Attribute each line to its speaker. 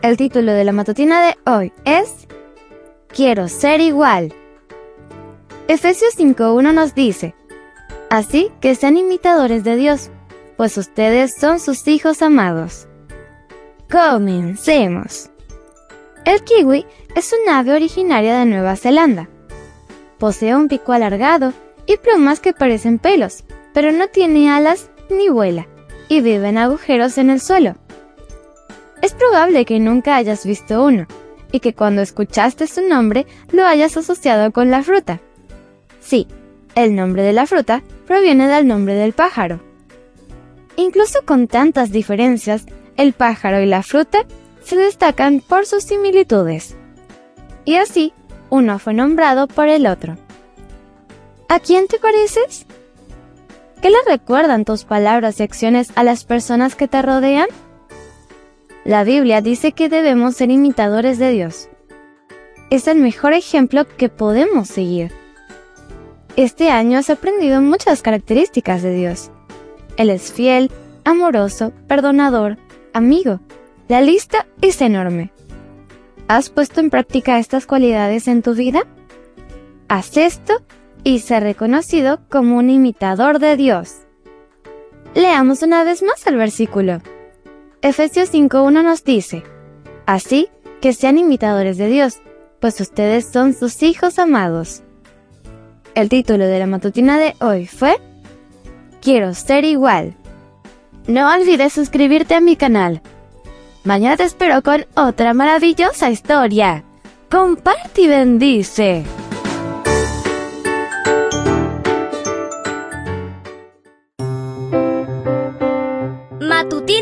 Speaker 1: El título de la matutina de hoy es Quiero ser igual. Efesios 5.1 nos dice, Así que sean imitadores de Dios, pues ustedes son sus hijos amados. Comencemos. El kiwi es un ave originaria de Nueva Zelanda. Posee un pico alargado y plumas que parecen pelos, pero no tiene alas ni vuela, y vive en agujeros en el suelo. Es probable que nunca hayas visto uno, y que cuando escuchaste su nombre lo hayas asociado con la fruta. Sí, el nombre de la fruta proviene del nombre del pájaro. Incluso con tantas diferencias, el pájaro y la fruta se destacan por sus similitudes. Y así, uno fue nombrado por el otro. ¿A quién te pareces? ¿Qué le recuerdan tus palabras y acciones a las personas que te rodean? La Biblia dice que debemos ser imitadores de Dios. Es el mejor ejemplo que podemos seguir. Este año has aprendido muchas características de Dios. Él es fiel, amoroso, perdonador, amigo. La lista es enorme. ¿Has puesto en práctica estas cualidades en tu vida? Haz esto y ser reconocido como un imitador de Dios. Leamos una vez más el versículo. Efesios 5.1 nos dice, Así que sean imitadores de Dios, pues ustedes son sus hijos amados. El título de la matutina de hoy fue Quiero ser igual. No olvides suscribirte a mi canal. Mañana te espero con otra maravillosa historia. Comparte y bendice.